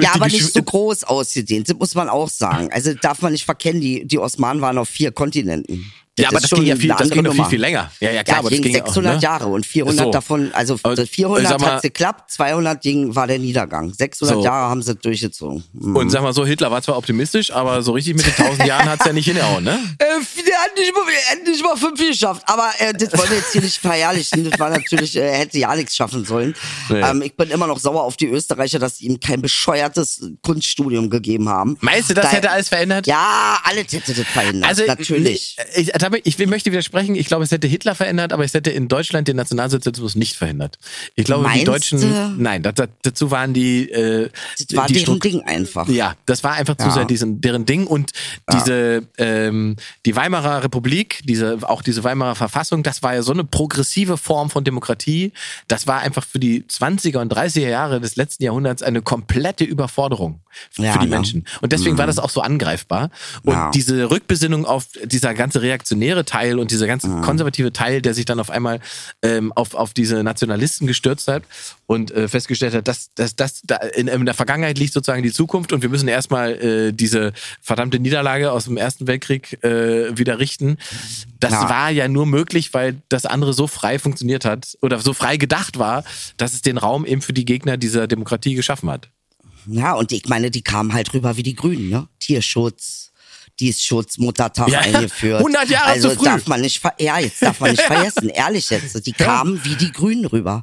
Ja, aber nicht so groß ausgedehnt, das muss man auch sagen. Also darf man nicht verkennen, die, die Osmanen waren auf vier Kontinenten. Ja, aber das ging ja viel, das ging noch viel, viel länger. Ja, ja, klar, Ja, aber das das ging ging 600 auch, ne? Jahre und 400 So. davon, also Und, 400 sag mal- hat geklappt, 200 ging, war der Niedergang. 600 So. Jahre haben sie durchgezogen. Mhm. Und sag mal so, Hitler war zwar optimistisch, aber so richtig mit den tausend Jahren hat's ja nicht hingehauen, ne? Äh, der hat nicht mal, hat nicht mal fünf geschafft. Aber äh, das wollen wir jetzt hier nicht verherrlichen. Das war natürlich, äh, er hätte ja nichts schaffen sollen. Nee. Ähm, ich bin immer noch sauer auf die Österreicher, dass sie ihm kein bescheuertes Kunststudium gegeben haben. Meinst du, das Da- hätte alles verändert? Ja, alles hätte das verhindert. Also natürlich. Ich, ich, ich möchte widersprechen. Ich glaube, es hätte Hitler verändert, aber es hätte in Deutschland den Nationalsozialismus nicht verhindert. Ich glaube, die Meinst Deutschen. du? Nein, dazu waren die. Äh, Das war die deren Ding einfach. Ja, das war einfach zu Ja. sehr diesen, deren Ding und diese ähm, die Weimarer Republik, diese auch diese Weimarer Verfassung, das war ja so eine progressive Form von Demokratie. Das war einfach für die 20er und 30er Jahre des letzten Jahrhunderts eine komplette Überforderung f- Ja, für die ne? Menschen. Und deswegen war das auch so angreifbar. Und Ja. diese Rückbesinnung auf dieser ganze reaktionäre Teil und dieser ganze konservative Teil, der sich dann auf einmal ähm, auf, auf diese Nationalisten gestürzt hat und äh, festgestellt hat, dass, dass, dass da in, in der Vergangenheit liegt sozusagen die Zukunft und wir müssen erstmal äh, diese verdammte Niederlage aus dem Ersten Weltkrieg äh, wieder richten. Das Ja. war ja nur möglich, weil das andere so frei funktioniert hat oder so frei gedacht war, dass es den Raum eben für die Gegner dieser Demokratie geschaffen hat. Ja, und ich meine, die kamen halt rüber wie die Grünen, ne? Tierschutz. Diensschutz, Muttertag Ja, eingeführt. 100 Jahre also zu früh. darf man nicht, ja, jetzt darf man nicht vergessen, ehrlich jetzt. Die kamen wie die Grünen rüber.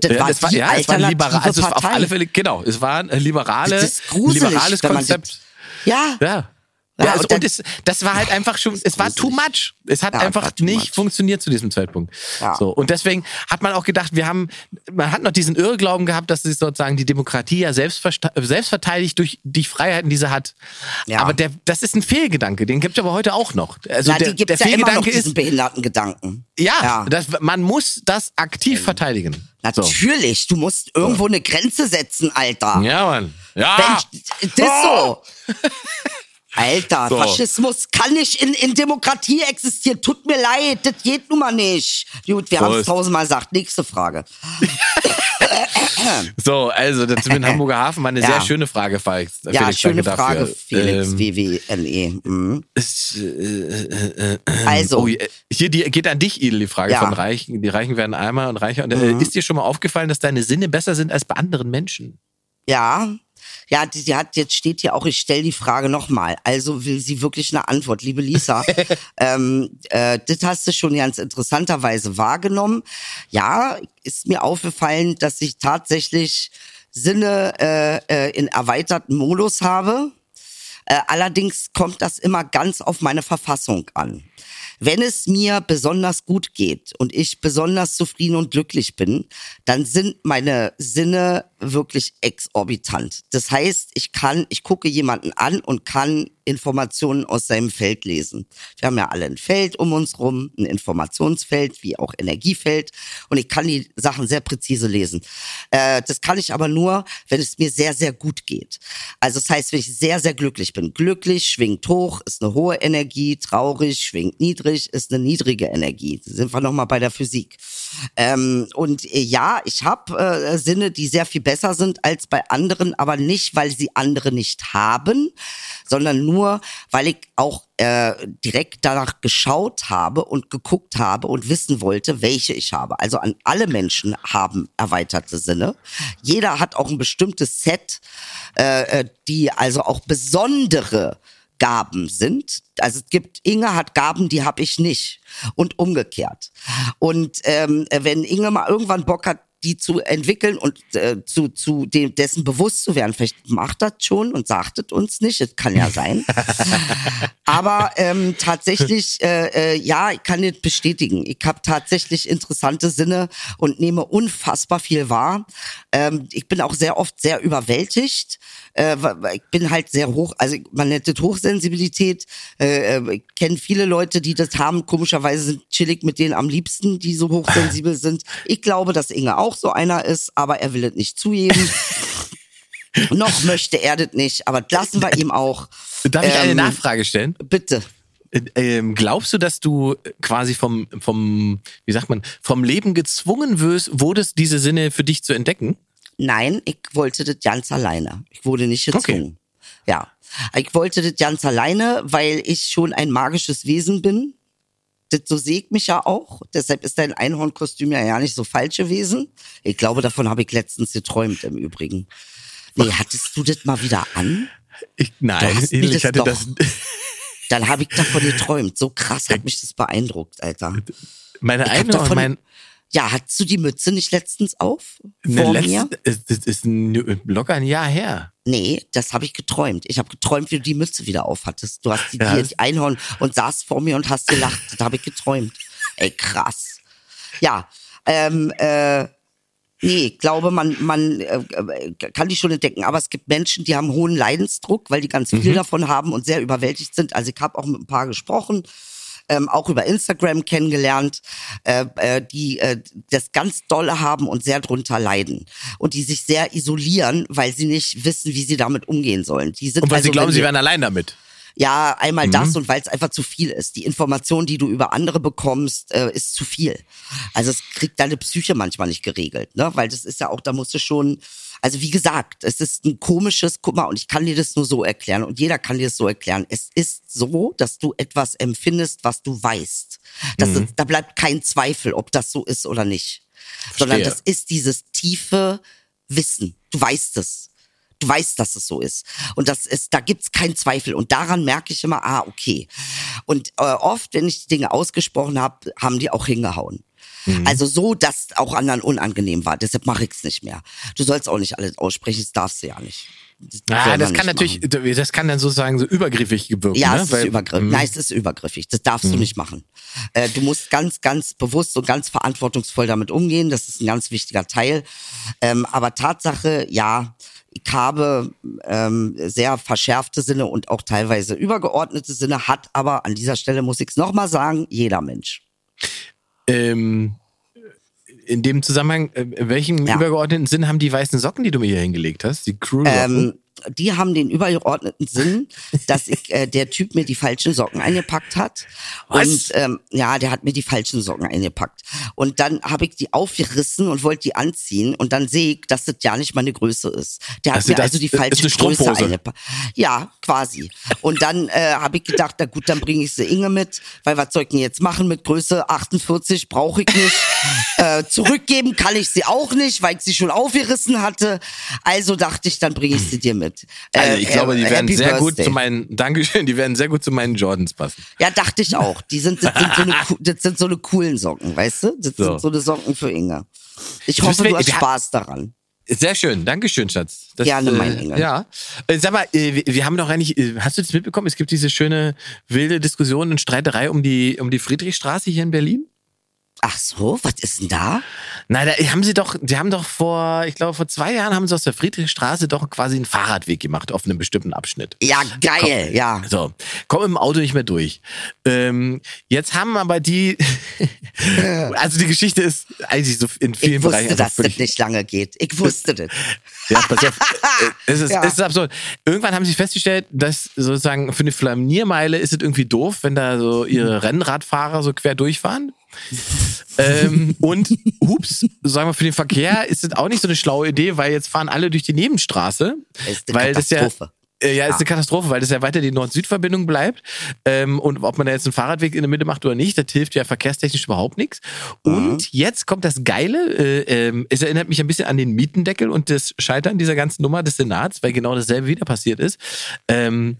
Das Ja, war das war, ja, es war liberal, also es war auf alle Fälle, genau, es war ein liberale, liberales man Konzept. das- Ja, Ja. Ja, also, und es, das war halt einfach schon, es war too much. Es hat Ja, einfach nicht funktioniert zu diesem Zeitpunkt. Ja. So. Und deswegen hat man auch gedacht, wir haben, man hat noch diesen Irrglauben gehabt, dass sich sozusagen die Demokratie ja selbst, verteidigt durch die Freiheiten, die sie hat. Ja. Aber der, das ist ein Fehlgedanke, den gibt es aber heute auch noch. Also Na, der, der ja Fehlgedanke diesen ist, behinderten Gedanken. ja, Ja. Das, man muss das aktiv verteidigen. So. Natürlich, du musst irgendwo eine Grenze setzen, Alter. Ja, Mann. Ja. Wenn das so. Alter, So. Faschismus kann nicht in, in Demokratie existieren. Tut mir leid, das geht nun mal nicht. Gut, wir haben es tausendmal gesagt. Nächste Frage. So, also das mit Hamburger Hafen war eine Ja. sehr schöne Frage, Felix. Ja, schöne danke Frage, dafür. Felix, Ähm, WWNE. Mhm. es, äh, äh, äh, Also, oh, hier die, geht an dich, Idel, die Frage Ja. Mhm. von Reichen. Die Reichen werden einmal und reicher. Und, äh, ist dir schon mal aufgefallen, dass deine Sinne besser sind als bei anderen Menschen? ja. Ja, die, die hat, jetzt steht hier auch, ich stelle die Frage nochmal. Also will sie wirklich eine Antwort. Liebe Lisa, ähm, äh, das hast du schon ganz interessanterweise wahrgenommen. Ja, ist mir aufgefallen, dass ich tatsächlich Sinne äh, äh, in erweiterten Modus habe. Äh, allerdings kommt das immer ganz auf meine Verfassung an. Wenn es mir besonders gut geht und ich besonders zufrieden und glücklich bin, dann sind meine Sinne wirklich exorbitant. Das heißt, ich kann, ich gucke jemanden an und kann Informationen aus seinem Feld lesen. Wir haben ja alle ein Feld um uns rum, ein Informationsfeld, wie auch Energiefeld. Und ich kann die Sachen sehr präzise lesen. Äh, das kann ich aber nur, wenn es mir sehr, sehr gut geht. Also das heißt, wenn ich sehr, sehr glücklich bin. Glücklich schwingt hoch, ist eine hohe Energie. Traurig schwingt niedrig, ist eine niedrige Energie. Da sind wir nochmal bei der Physik. Ähm, und äh, ja, ich habe äh, Sinne, die sehr viel besser sind als bei anderen, aber nicht, weil sie andere nicht haben, sondern nur, weil ich auch äh, direkt danach geschaut habe und geguckt habe und wissen wollte, welche ich habe. Also an alle Menschen haben erweiterte Sinne. Jeder hat auch ein bestimmtes Set, äh, äh, die also auch besondere Gaben sind. Also es gibt, Inge hat Gaben, die habe ich nicht. Und umgekehrt. Und ähm, wenn Inge mal irgendwann Bock hat, die zu entwickeln und äh, zu, zu dem, dessen bewusst zu werden. Vielleicht macht das schon und sagt es uns nicht. Es kann ja sein. Aber ähm, tatsächlich, äh, äh, ja, ich kann das bestätigen. Ich habe tatsächlich interessante Sinne und nehme unfassbar viel wahr. Ähm, ich bin auch sehr oft sehr überwältigt. Äh, ich bin halt sehr hoch, also man nennt das Hochsensibilität. Äh, äh, ich kenne viele Leute, die das haben. Komischerweise sind chillig mit denen am liebsten, die so hochsensibel sind. Ich glaube, dass Inge auch so einer ist, aber er will es nicht zugeben. Noch möchte er das nicht, aber lassen wir ihm auch. Darf ich eine Ähm, Nachfrage stellen? Bitte. Äh, Ähm, glaubst du, dass du quasi vom, vom, wie sagt man, vom Leben gezwungen wirst, wurdest, diese Sinne für dich zu entdecken? Nein, ich wollte das ganz alleine. Ich wurde nicht gezwungen. Ja. Ich wollte das ganz alleine, weil ich schon ein magisches Wesen bin. Das, so sehe ich mich ja auch. Deshalb ist dein Einhornkostüm ja ja nicht so falsch gewesen. Ich glaube, davon habe ich letztens geträumt im Übrigen. Nee, hattest du das mal wieder an? Ich, nein, ich hatte doch- das. Dann habe ich davon geträumt. So krass hat mich das beeindruckt, Alter. Meine und mein. Ja, hattest du die Mütze nicht letztens auf? Ne, Vor letzt- mir? es- Das ist ein, locker ein Jahr her. Nee, das habe ich geträumt. Ich habe geträumt, wie du die Mütze wieder aufhattest. Du hast die, Ja, die Einhorn und saßt vor mir und hast gelacht. Das habe ich geträumt. Ey, krass. Ja, ähm, äh, nee, ich glaube, man, man äh, kann die schon entdecken. Aber es gibt Menschen, die haben hohen Leidensdruck, weil die ganz viel davon haben und sehr überwältigt sind. Also ich habe auch mit ein paar gesprochen. Ähm, auch über Instagram kennengelernt, äh, äh, die äh, das ganz dolle haben und sehr drunter leiden und die sich sehr isolieren, weil sie nicht wissen, wie sie damit umgehen sollen. Die sind Und weil also, sie glauben, sie wären allein damit. ja, einmal Mhm. das und weil es einfach zu viel ist. Die Information, die du über andere bekommst, äh, ist zu viel. Also es kriegt deine Psyche manchmal nicht geregelt, ne? Weil das ist ja auch, da musst du schon, also wie gesagt, es ist ein komisches, guck mal, und ich kann dir das nur so erklären und jeder kann dir das so erklären. Es ist so, dass du etwas empfindest, was du weißt. Das Mhm. ist, da bleibt kein Zweifel, ob das so ist oder nicht. Sondern Verstehe. das ist dieses tiefe Wissen. Du weißt es. Du weißt, dass es so ist. Und das ist, da gibt's keinen Zweifel. Und daran merke ich immer, ah, okay. Und äh, oft, wenn ich die Dinge ausgesprochen habe, haben die auch hingehauen. Mhm. Also so, dass auch anderen unangenehm war. Deshalb mache ich's nicht mehr. Du sollst auch nicht alles aussprechen, das darfst du ja nicht. Das Ah, das kann natürlich, machen. das kann dann sozusagen so übergriffig wirken. Ja, ne? es ist übergriffig. Mhm. Nein, es ist übergriffig. Das darfst du nicht machen. Äh, du musst ganz, ganz bewusst und ganz verantwortungsvoll damit umgehen. Das ist ein ganz wichtiger Teil. Ähm, aber Tatsache, ja, ich habe ähm, sehr verschärfte Sinne und auch teilweise übergeordnete Sinne, hat aber an dieser Stelle, muss ich es nochmal sagen, jeder Mensch. Ähm, in dem Zusammenhang, äh, in welchem Ja. übergeordneten Sinn haben die weißen Socken, die du mir hier hingelegt hast? Die crew Ähm, die haben den übergeordneten Sinn, dass ich, äh, der Typ mir die falschen Socken eingepackt hat. Was? Und ähm, ja, der hat mir die falschen Socken eingepackt. Und dann habe ich die aufgerissen und wollte die anziehen. Und dann sehe ich, dass das ja nicht meine Größe ist. Der hat Also mir das also die falsche Größe eingepackt. Ja, quasi. Und dann äh, habe ich gedacht, na gut, dann bringe ich sie Inge mit, weil was soll ich denn jetzt machen mit Größe 48? Brauche ich nicht. äh, zurückgeben kann ich sie auch nicht, weil ich sie schon aufgerissen hatte. Also dachte ich, dann bringe ich sie dir mit. Also Äh, ich glaube, die äh, werden Happy sehr gut Birthday. zu meinen, Dankeschön, die werden sehr gut zu meinen Jordans passen. Ja, dachte ich auch. Die sind, das sind so eine, das sind so eine coolen Socken, weißt du? Das So. sind so eine Socken für Inge. Ich hoffe, du hast Spaß daran. Sehr schön, Dankeschön, Schatz. Das, Gerne, mein äh, Engel. Ja. Äh, Sag mal, äh, wir, wir haben doch eigentlich, äh, hast du das mitbekommen? Es gibt diese schöne wilde Diskussion und Streiterei um die, um die Friedrichstraße hier in Berlin. Ach so, was ist denn da? Nein, da haben sie doch, die haben doch vor, ich glaube, vor zwei Jahren haben sie aus der Friedrichstraße doch quasi einen Fahrradweg gemacht auf einem bestimmten Abschnitt. Ja, geil, ja. So, komm im Auto nicht mehr durch. Ähm, jetzt haben aber die, also die Geschichte ist eigentlich so in vielen Ich Bereichen wusste, einfach dass völlig- das nicht lange geht. Ich wusste das. Ja, pass auf. Äh, es, ist, Ja. es ist absurd. Irgendwann haben sie festgestellt, dass sozusagen für eine Flaniermeile ist es irgendwie doof, wenn da so ihre Rennradfahrer so quer durchfahren. Ähm, und hups, sagen wir für den Verkehr ist es auch nicht so eine schlaue Idee, weil jetzt fahren alle durch die Nebenstraße. Das ist eine weil das ja Katastrophe. äh, Ja, ist eine Katastrophe, weil das ja weiter die Nord-Süd-Verbindung bleibt. Ähm, und ob man da jetzt einen Fahrradweg in der Mitte macht oder nicht, das hilft ja verkehrstechnisch überhaupt nichts. Und jetzt kommt das Geile, äh, ähm, es erinnert mich ein bisschen an den Mietendeckel und das Scheitern dieser ganzen Nummer des Senats, weil genau dasselbe wieder passiert ist. Ähm,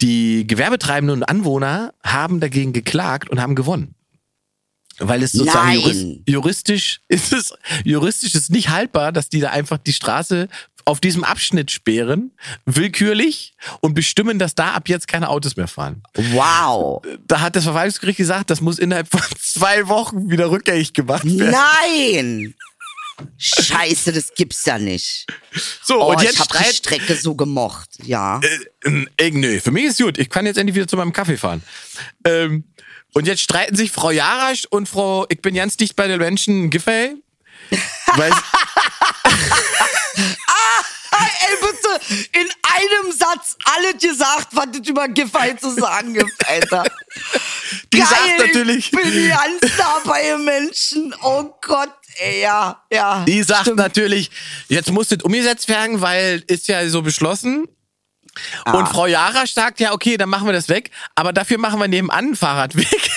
die Gewerbetreibenden und Anwohner haben dagegen geklagt und haben gewonnen. Weil es sozusagen Nein. juris- juristisch ist es, juristisch ist nicht haltbar, dass die da einfach die Straße auf diesem Abschnitt sperren, willkürlich und bestimmen, dass da ab jetzt keine Autos mehr fahren. Wow. Da hat das Verwaltungsgericht gesagt, das muss innerhalb von zwei Wochen wieder rückgängig gemacht werden. Nein! Scheiße, das gibt's ja nicht. So, Oh, und ich jetzt hab die Strecke so gemocht. Ja. äh, äh, nö, für mich ist gut. Ich kann jetzt endlich wieder zu meinem Kaffee fahren. Ähm, und jetzt streiten sich Frau Jarasch und Frau, ich bin ganz dicht bei den Menschen, Giffey. Weil, Ey, bitte, in einem Satz alles gesagt, was es über Giffey zu sagen gibt, Alter. Die Geil, sagt natürlich- Ich bin ganz nah bei den Menschen. Oh Gott, ey, ja, ja. die sagt stimmt. natürlich, jetzt muss das umgesetzt werden, weil ist ja so beschlossen. Ah. Und Frau Jarasch sagt, ja, okay, dann machen wir das weg, aber dafür machen wir nebenan einen Fahrradweg.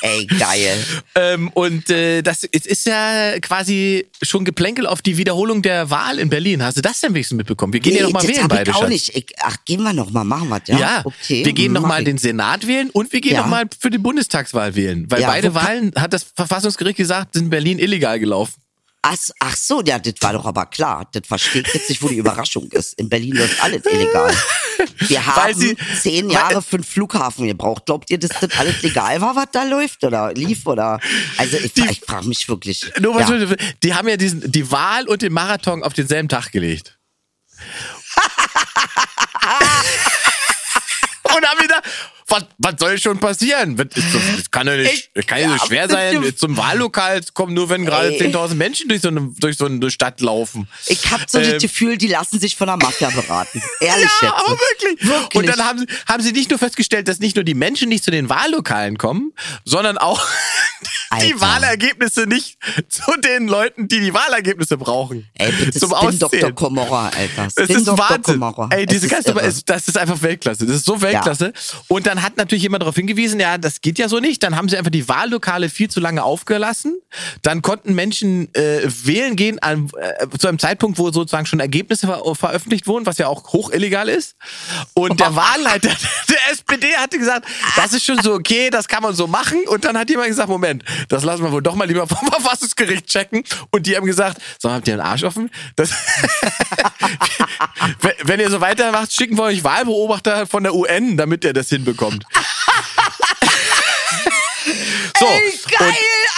Ey, geil. Ähm, und äh, das es ist ja quasi schon Geplänkel auf die Wiederholung der Wahl in Berlin. Hast du das denn wenigstens mitbekommen? Wir gehen ja noch mal das wählen beide, ich auch Schatz. nicht. Ich, ach, gehen wir noch mal, machen wir ja? Ja, okay. wir gehen mach noch mal ich. den Senat wählen und wir gehen Ja. noch mal für die Bundestagswahl wählen. Weil Ja, beide Wahlen, hat das Verfassungsgericht gesagt, sind in Berlin illegal gelaufen. Ach, ach so, ja, das war doch aber klar. Das verstehe ich jetzt nicht, wo die Überraschung ist. In Berlin läuft alles illegal. Wir haben sie- zehn Jahre für einen Flughafen gebraucht. Glaubt ihr, dass das alles legal war, was da läuft oder lief oder? Also ich, ich frage mich wirklich. Nur ja. Die haben ja diesen, die Wahl und den Marathon auf denselben Tag gelegt. und haben wieder, was, was soll schon passieren? Das, kann ja nicht, das kann ja nicht Ja, schwer sein, zum Wahllokal zu kommen, nur wenn gerade Ey. 10.000 Menschen durch so, eine, durch so eine Stadt laufen. Ich habe so Ähm, das Gefühl, die lassen sich von der Mafia beraten. Ehrlich ja, jetzt. aber wirklich. Wirklich. Und dann haben sie, haben sie nicht nur festgestellt, dass nicht nur die Menschen nicht zu den Wahllokalen kommen, sondern auch die Alter. Wahlergebnisse nicht zu den Leuten, die die Wahlergebnisse brauchen. Ey, bitte zum Spin Dr. Komorra, Alter. Es Spin ist Dr. Wahnsinn. Komorra. Ey, diese ganze das ist einfach Weltklasse. Das ist so Weltklasse. Und dann hat natürlich jemand darauf hingewiesen, ja, das geht ja so nicht. Dann haben sie einfach die Wahllokale viel zu lange aufgelassen. Dann konnten Menschen äh, wählen gehen an, äh, zu einem Zeitpunkt, wo sozusagen schon Ergebnisse ver veröffentlicht wurden, was ja auch hoch illegal ist. Und der Wahlleiter der SPD hatte gesagt, das ist schon so okay, das kann man so machen. Und dann hat jemand gesagt, Moment, das lassen wir wohl doch mal lieber vom Verfassungsgericht checken. Und die haben gesagt, so habt ihr den Arsch offen? Das wenn, wenn ihr so weitermacht, schicken wir euch Wahlbeobachter von der UN, damit ihr das hinbekommt. so, Ey, geil,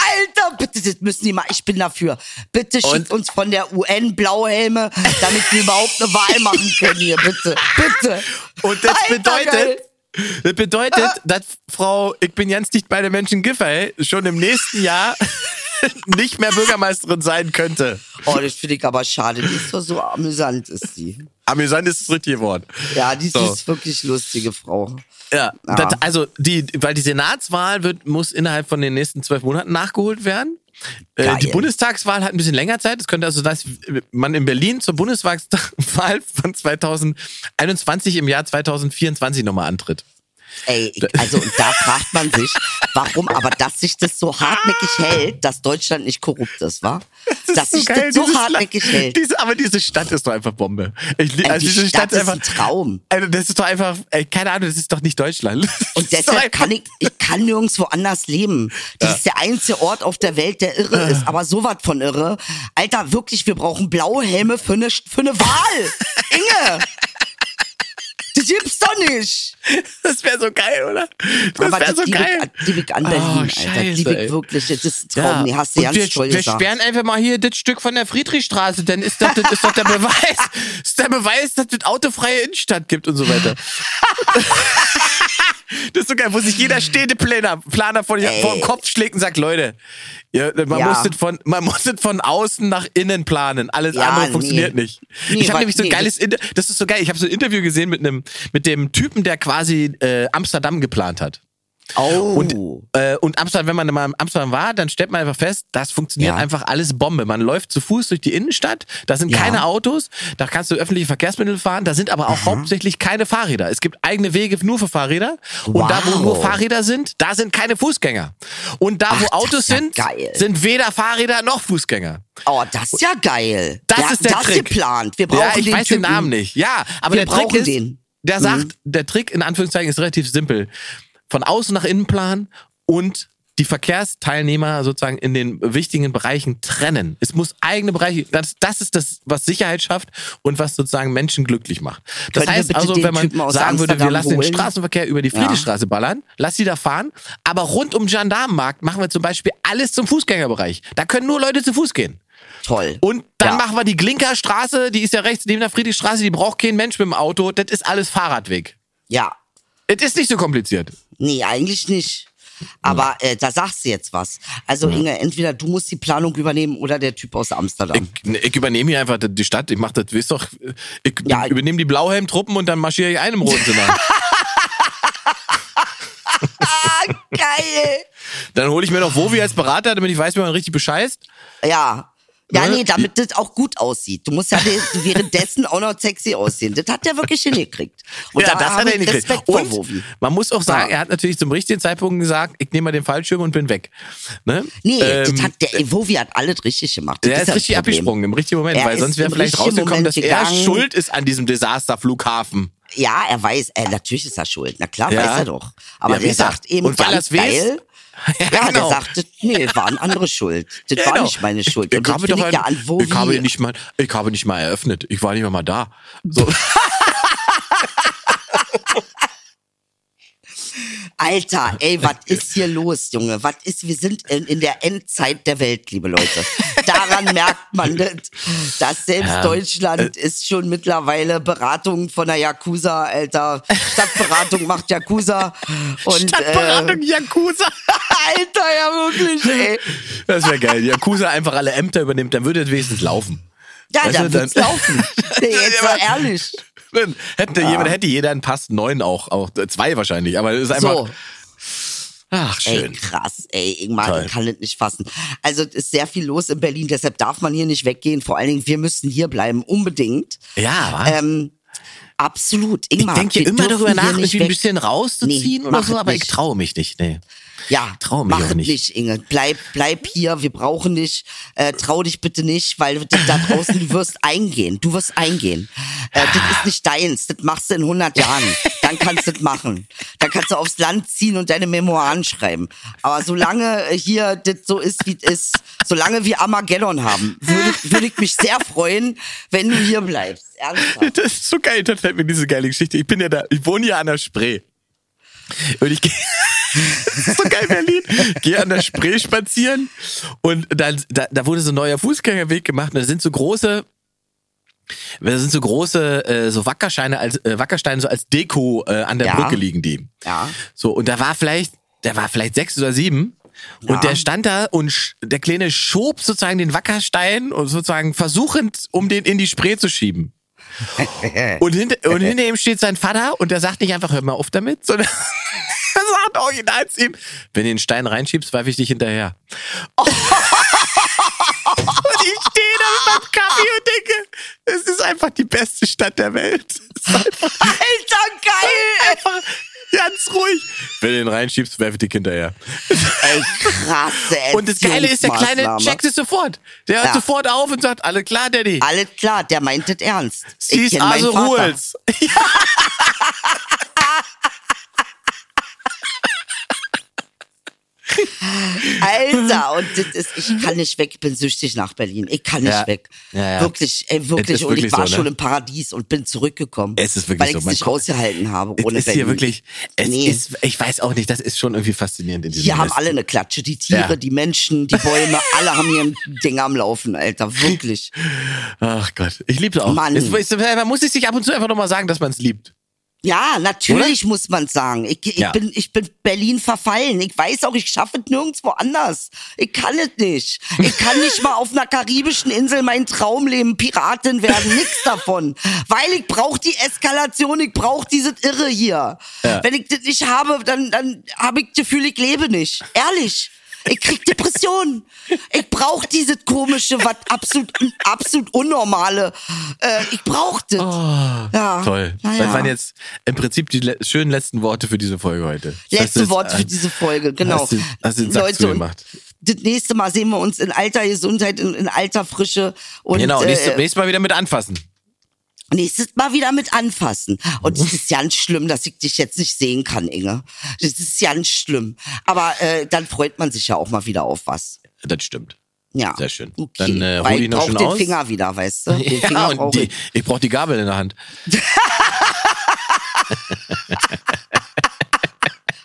Alter! Bitte, das müssen die mal. Ich bin dafür. Bitte schickt uns von der UN Blauhelme, damit wir überhaupt eine Wahl machen können hier. Bitte, bitte. Und das Alter, bedeutet, geil. das bedeutet, dass Frau, ich bin ganz dicht bei den Menschen Giffey, schon im nächsten Jahr nicht mehr Bürgermeisterin sein könnte. Oh, das finde ich aber schade. Die ist doch so amüsant, ist die. Amüsant ist das richtige Wort. Ja, die So. ist wirklich lustige Frau. Ja, Ja. Das, also die, weil die Senatswahl wird, muss innerhalb von den nächsten zwölf Monaten nachgeholt werden. Äh, Geil. die Bundestagswahl hat ein bisschen länger Zeit. Es könnte also, dass man in Berlin zur Bundestagswahl von 2021 im Jahr 2024 nochmal antritt. Ey, also da fragt man sich, warum aber, dass sich das so hartnäckig hält, dass Deutschland nicht korrupt ist, wa? Dass sich das so hartnäckig Land- hält. Diese, aber diese Stadt ist doch einfach Bombe. Ich, Ey, also die diese Stadt Stadt, ist ein Traum. Also das ist doch einfach, ey, keine Ahnung, das ist doch nicht Deutschland. Das Und deshalb einfach- kann ich, ich kann nirgendwo anders leben. Das ist der einzige Ort auf der Welt, der irre ist, aber sowas von irre. Alter, wirklich, wir brauchen blaue Helme für eine, für eine Wahl. Inge! Das gibt's doch nicht. Das wäre so geil, oder? Das wäre so geil. ich, an- liebe ich an Oh, Berlin, Alter. scheiße, Liebe ich wirklich. Das ist ein Traum. Nee, hast du ganz wir, toll wir sperren einfach mal hier das Stück von der Friedrichstraße, denn ist das, das ist doch der Beweis, ist der Beweis, dass es autofreie Innenstadt gibt und so weiter. das ist so geil, wo sich jeder Städteplaner Planer vor, vor den Kopf schlägt und sagt, Leute, ja, man, Ja. muss das von, man muss das von außen nach innen planen. Alles Ja, andere nee. funktioniert nicht. Nee, ich habe nämlich so ein nee, geiles, Inter das ist so geil, ich habe so ein Interview gesehen mit einem, mit dem Typen, der quasi äh, Amsterdam geplant hat. Oh. Und, äh, und Amsterdam, wenn man mal in Amsterdam war, dann stellt man einfach fest, das funktioniert Ja. einfach alles Bombe. Man läuft zu Fuß durch die Innenstadt, da sind Ja. keine Autos, da kannst du öffentliche Verkehrsmittel fahren, da sind aber auch hauptsächlich keine Fahrräder. Es gibt eigene Wege nur für Fahrräder und da, wo Wow. nur Fahrräder sind, da sind keine Fußgänger. Und da, Ach, wo Autos ja sind, geil. sind weder Fahrräder noch Fußgänger. oh, das ist ja geil. Das ja, ist der das Trick. geplant. Wir brauchen ja, ich den weiß Typen. den Namen nicht. Ja, aber Wir der Trick ist, den. Mhm. der sagt, der Trick in Anführungszeichen ist relativ simpel. Von außen nach innen planen und die Verkehrsteilnehmer sozusagen in den wichtigen Bereichen trennen. Es muss eigene Bereiche, das, das ist das, was Sicherheit schafft und was sozusagen Menschen glücklich macht. Das Können heißt also, den wenn man sagen würde, wir Amsterdam lassen den holen? Straßenverkehr über die Friedrichstraße ballern, lass sie da fahren, aber rund um den Gendarmenmarkt machen wir zum Beispiel alles zum Fußgängerbereich. Da können nur Leute zu Fuß gehen. Toll. Und dann Ja. machen wir die Glinkerstraße, die ist ja rechts neben der Friedrichstraße, die braucht kein Mensch mit dem Auto. Das ist alles Fahrradweg. Ja. Es ist nicht so kompliziert. Nee, eigentlich nicht. Aber äh, da sagst du jetzt was. Also Inge, entweder du musst die Planung übernehmen oder der Typ aus Amsterdam. Ich, ich übernehme hier einfach die Stadt. Ich mach das, wisst doch, ich Ja. übernehme die Blauhelm-Truppen und dann marschiere ich einen im roten ah, geil. dann hole ich mir noch Wovi als Berater, damit ich weiß, wie man richtig bescheißt. Ja. Ja, ne? nee, damit das auch gut aussieht. Du musst ja de- währenddessen auch noch sexy aussehen. Das hat er wirklich hingekriegt. Und ja, da das hat er hingekriegt. Respekt vor Und Wovi. man muss auch sagen, Ja. er hat natürlich zum richtigen Zeitpunkt gesagt, ich nehme mal den Fallschirm und bin weg. Ne? Nee, Ähm, das hat der Wovi hat alles richtig gemacht. Das der ist das richtig Problem. abgesprungen im richtigen Moment, Er weil ist sonst wäre vielleicht rausgekommen, dass Moment er gegangen. schuld ist an diesem Desasterflughafen. Ja, er weiß, äh, natürlich ist er schuld. Na klar, Ja. weiß er doch. Aber Ja, er. sagt eben Und weil er's weiß- geil. Ja, genau. der sagt, das- nee, waren andere schuld. Das Ja, war genau. nicht meine Schuld. Ich, ich, habe doch ich ja ein, an ich habe nicht mal, ich habe nicht mal eröffnet. Ich war nicht mal, mal da. So. Alter, ey, was ist hier los, Junge? Was ist, wir sind in, in der Endzeit der Welt, liebe Leute. Daran merkt man, das, dass selbst Ja. Deutschland ist schon mittlerweile Beratung von der Yakuza, Alter. Stadtberatung macht Yakuza. Und, Stadtberatung Äh, Yakuza. Alter, ja wirklich, ey. Das wäre geil. Yakuza einfach alle Ämter übernimmt, dann würde es wenigstens laufen. Ja, Weißt da du, wird's dann- laufen. Nee, jetzt mal ehrlich. Dann hätte, jemand, hätte jeder einen Pass neun auch, auch zwei wahrscheinlich, aber es ist einfach. So. Ach, Ey, schön. krass, ey, Ingmar, Toll. ich kann das nicht fassen. Also, es ist sehr viel los in Berlin, deshalb darf man hier nicht weggehen. Vor allen Dingen, wir müssen hier bleiben, unbedingt. Ja? Ähm, absolut. ich Ingmar, denke wir immer darüber nach, irgendwie ein bisschen rauszuziehen Nee, oder so, aber ich nicht. traue mich nicht. Nee. Ja, Trau mich mach nicht. nicht, Inge. Bleib, bleib hier, wir brauchen dich. Äh, trau dich bitte nicht, weil das da draußen, du wirst eingehen. Du wirst eingehen. Äh, das ist nicht deins, das machst du in 100 Jahren. Dann kannst du das machen. Dann kannst du aufs Land ziehen und deine Memoiren schreiben. Aber solange hier das so ist, wie es ist, solange wir Armageddon haben, würde, würde ich mich sehr freuen, wenn du hier bleibst. Ernsthaft. Das ist so geil, das fällt mir diese geile Geschichte. Ich bin ja da, ich wohne ja an der Spree. Und ich gehe, das ist so geil, Berlin. Gehe an der Spree spazieren und dann, da, da wurde so ein neuer Fußgängerweg gemacht und da sind so große, da sind so große, äh, so Wackersteine als, äh, Wackersteine so als Deko äh, an der Ja. Brücke liegen die. Ja. So, und da war vielleicht, der war vielleicht sechs oder sieben. Und Ja. der stand da und der Kleine schob sozusagen den Wackerstein und sozusagen versuchend, um den in die Spree zu schieben. Und hinter, und hinter ihm steht sein Vater und der sagt nicht einfach, hör mal auf damit, sondern er sagt original zu ihm, wenn du den Stein reinschiebst, werfe ich dich hinterher. und ich stehe da mit meinem Kaffee und denke, es ist einfach die beste Stadt der Welt. Ist einfach, Alter, geil! einfach ganz ruhig. Wenn du den reinschiebst, werfe ich dich hinterher. Ey, krasse Und das Geile ist, der Kleine checkt es sofort. Der hört Ja. sofort auf und sagt, alle klar, Daddy. Alles klar, der meint es ernst. Kenn meinen also. Rules. Alter, und das ist, ich kann nicht weg, ich bin süchtig nach Berlin. Ich kann nicht Ja. weg. Ja, ja. Wirklich, ey, Es wirklich. ist Und wirklich ich war so, ne? schon im Paradies und bin zurückgekommen. Es ist wirklich weil so. ich es nicht kommt- ausgehalten habe Es ohne ist Berlin. hier wirklich, es Nee. ist, ich weiß auch nicht, das ist schon irgendwie faszinierend in diesem Hier haben Westen. alle eine Klatsche. Die Tiere, Ja. die Menschen, die Bäume, alle haben hier ein Ding am Laufen, Alter. Wirklich. Ach Gott, ich liebe es auch. Mann. Es, es, man muss es sich ab und zu einfach nochmal sagen, dass man es liebt. Ja, natürlich muss man sagen. Ich, ich, Ja. bin, ich bin Berlin verfallen. Ich weiß auch, ich schaffe es nirgendwo anders. Ich kann es nicht. Ich kann nicht mal auf einer karibischen Insel mein Traumleben Piratin werden. Nix davon. Weil ich brauche die Eskalation, ich brauche dieses Irre hier. Ja. Wenn ich das nicht habe, dann, dann habe ich das Gefühl, ich lebe nicht. Ehrlich. Ich krieg Depressionen. Ich brauche dieses komische, was absolut, absolut unnormale. Äh, ich brauche das. ja. Oh, Toll. Naja. Das waren jetzt im Prinzip die le schönen letzten Worte für diese Folge heute. Letzte Worte für diese Folge, genau. Hast du, hast du den Sack Leute, zugemacht. das nächste Mal sehen wir uns in alter Gesundheit, in, in alter Frische. Und Genau, nächstes, äh, nächstes Mal wieder mit anfassen. Nächstes Mal wieder mit anfassen. Und es ist ganz schlimm, dass ich dich jetzt nicht sehen kann, Inge. Das ist ganz schlimm. Aber äh, dann freut man sich ja auch mal wieder auf was. Das stimmt. Ja. Sehr schön. Okay. Dann, äh, hol ich noch brauch schön den aus. Finger wieder, weißt du? Den Ja, Finger und brauch die, ich. ich brauche die Gabel in der Hand.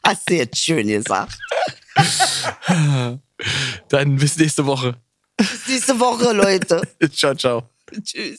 Hast du jetzt schön gesagt. Dann bis nächste Woche. Bis nächste Woche, Leute. ciao, ciao. Tschüss.